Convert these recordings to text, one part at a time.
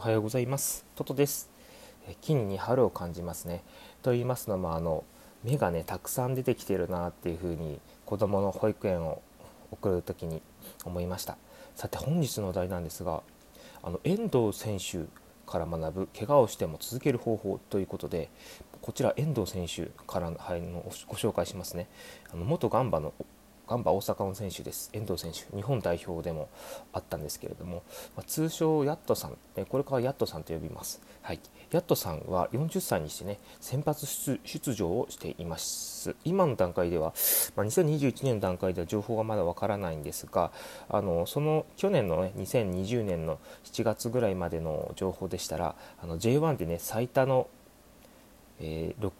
おはようございます。トトです。木に春を感じますね。と言いますのもあの芽がねたくさん出てきてるなっていう風に子供の保育園を送る時に思いました。さて本日のお題なんですがあの遠藤選手から学ぶ怪我をしても続ける方法ということでこちら遠藤選手からのご紹介しますね。あの元ガンバのガンバ大阪の選手です、遠藤選手、日本代表でもあったんですけれども、まあ、通称ヤットさん、これからヤットさんと呼びます。はい、ヤットさんは40歳にしてね、先発出場をしています。今の段階では、まあ、2021年の段階では情報がまだわからないんですが、あのその去年の、ね、2020年の7月ぐらいまでの情報でしたら、あの J1 でね、最多のえー、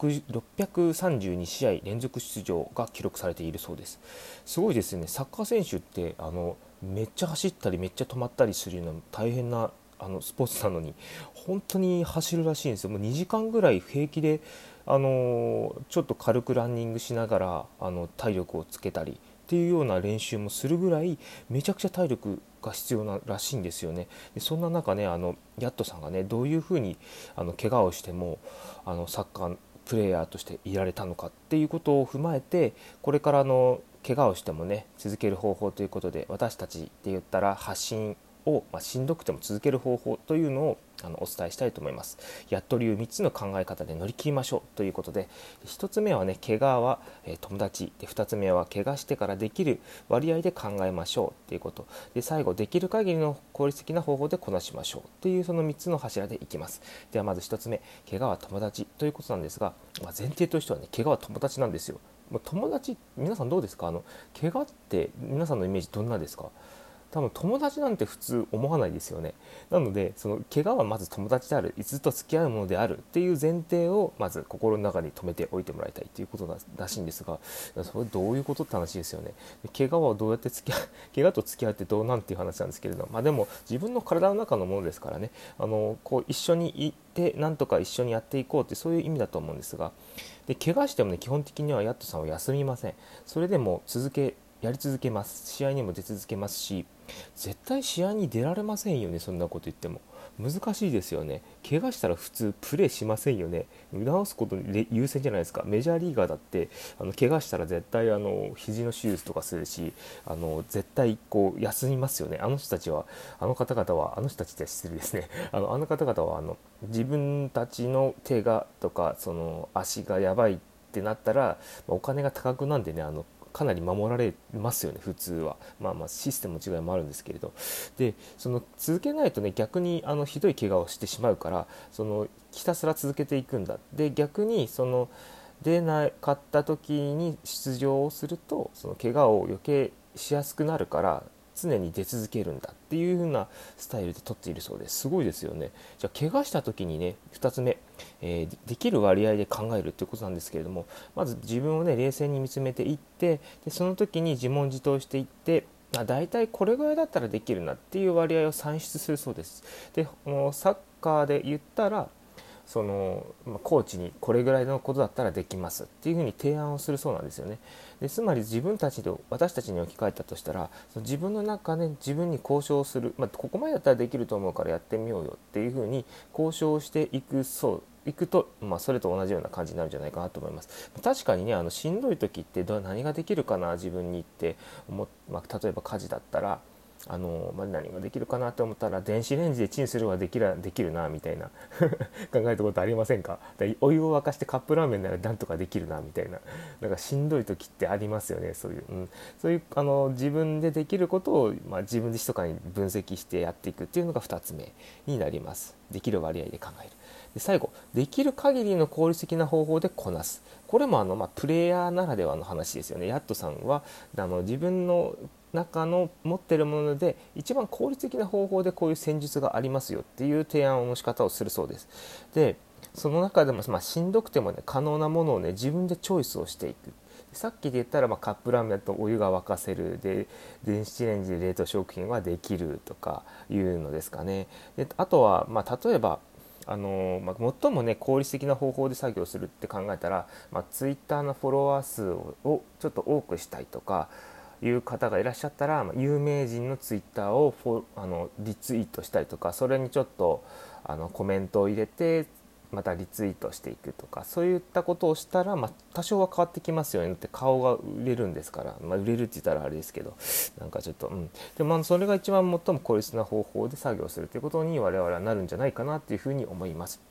632試合連続出場が記録されているそうです。すごいですね。サッカー選手ってあのめっちゃ走ったりめっちゃ止まったりするの大変なあのスポーツなのに本当に走るらしいんですよ。もう2時間ぐらい平気であのちょっと軽くランニングしながらあの体力をつけたりっていうような練習もするぐらいめちゃくちゃ体力が必要ならしいんですよね。でそんな中ねあのヤットさんがねどういうふうにあの怪我をしてもあのサッカープレーヤーとしていられたのかっていうことを踏まえてこれからの怪我をしてもね続ける方法ということで私たちって言ったら発信を、まあ、しんどくても続ける方法というのをあのお伝えしたいと思います。やっと流3つの考え方で乗り切りましょうということで1つ目はね怪我は、えー、友達で2つ目は怪我してからできる割合で考えましょうということで最後できる限りの効率的な方法でこなしましょうというその3つの柱でいきます。ではまず1つ目怪我は友達ということなんですが、まあ、前提としてはね怪我は友達なんですよ。まあ、友達皆さんどうですか？あの怪我って皆さんのイメージどんなですか？多分友達なんて普通思わないですよね。なのでその怪我はまず友達であるずっと付き合うものであるっていう前提をまず心の中に留めておいてもらいたいということらしいんですがそれどういうことって話ですよね。怪我はどうやって付き合う 怪我と付き合ってどうなんていう話なんですけれどまあでも自分の体の中のものですからね。あのこう一緒にいてなんとか一緒にやっていこうってそういう意味だと思うんですが。で怪我してもね基本的にはヤットさんは休みません。それでも続けやり続けます。試合にも出続けますし絶対試合に出られませんよねそんなこと言っても。難しいですよね。怪我したら普通プレーしませんよね。治すことに優先じゃないですか。メジャーリーガーだってあの怪我したら絶対あの肘の手術とかするしあの絶対こう休みますよね。あの人たちはあの方々はあの人たちって失礼ですね。あのあの方々はあの自分たちの手がとかその足がやばいってなったらまお金が高くなんでねあのかなり守られますよね普通は。まあまあシステムの違いもあるんですけれど。でその続けないとね逆にあのひどい怪我をしてしまうからそのひたすら続けていくんだ。で逆にその出なかった時に出場をするとその怪我を余計しやすくなるから常に出続けるんだっていう風なスタイルで取っているそうです。すごいですよね。じゃあ怪我した時にね2つ目、えー、できる割合で考えるっていうことなんですけれどもまず自分をね冷静に見つめていってでその時に自問自答していってあ大体これぐらいだったらできるなっていう割合を算出するそうです。でサッカーで言ったらその、ま、コーチにこれぐらいのことだったらできますっていうふうに提案をするそうなんですよね。でつまり自分たちで私たちに置き換えたとしたらその自分の中で、ね、自分に交渉する、まあ、ここまでだったらできると思うからやってみようよっていうふうに交渉していくそういくと、まあ、それと同じような感じになるんじゃないかなと思います確かにねあのしんどい時ってど何ができるかな自分にって思、まあ、例えば家事だったらあの、まあ、何ができるかなと思ったら電子レンジでチンするはできるできるなみたいな。考えたことありませんか？お湯を沸かしてカップラーメンならなんとかできるなみたいな。なんかしんどい時ってありますよねそういう、うん、そういうあの自分でできることを、まあ、自分で密かに分析してやっていくっていうのが2つ目になります。できる割合で考える。で最後できる限りの効率的な方法でこなすこれもあの、まあ、プレイヤーならではの話ですよねヤットさんはあの自分の中の持ってるもので一番効率的な方法でこういう戦術がありますよっていう提案の仕方をするそうです。でその中でも、まあ、しんどくてもね可能なものをね自分でチョイスをしていく。さっきで言ったら、まあ、カップラーメンとお湯が沸かせるで電子レンジで冷凍食品はできるとかいうのですかね。であとは、まあ、例えばあのまあ、最もね効率的な方法で作業するって考えたら、まあ、ツイッターのフォロワー数をちょっと多くしたいとかいう方がいらっしゃったらま有名人のツイッターをフォあのリツイートしたりとかそれにちょっとあのコメントを入れてまたリツイートしていくとかそういったことをしたら、まあ、多少は変わってきますよね。って顔が売れるんですから、まあ、売れるって言ったらあれですけど。なんかちょっとうん。でもそれが一番最も効率な方法で作業するということに我々はなるんじゃないかなっていうふうに思います。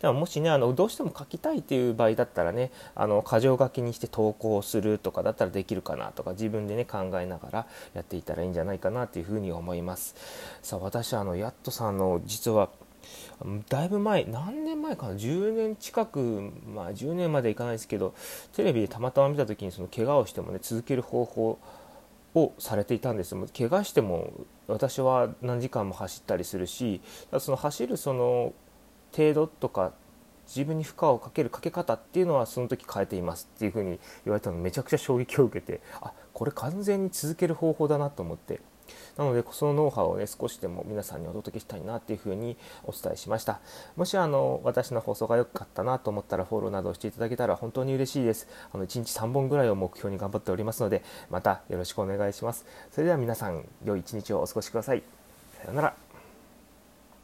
でももしねあのどうしても書きたいっていう場合だったらねあの箇条書きにして投稿するとかだったらできるかなとか自分でね考えながらやっていたらいいんじゃないかなっていうふうに思います。さあ私あのやっとさんの実はだいぶ前何年前かな？10年近くまあ10年までいかないですけどテレビでたまたま見た時にその怪我をしてもね続ける方法をされていたんです。怪我しても私は何時間も走ったりするしその走るその程度とか自分に負荷をかけるかけ方っていうのはその時変えていますっていうふうに言われたのめちゃくちゃ衝撃を受けてあこれ完全に続ける方法だなと思って。なのでそのノウハウをね少しでも皆さんにお届けしたいなっていうふうにお伝えしました。もしあの私の放送が良かったなと思ったらフォローなどしていただけたら本当に嬉しいです。あの1日3本ぐらいを目標に頑張っておりますのでまたよろしくお願いします。それでは皆さん良い一日をお過ごしください。さようなら。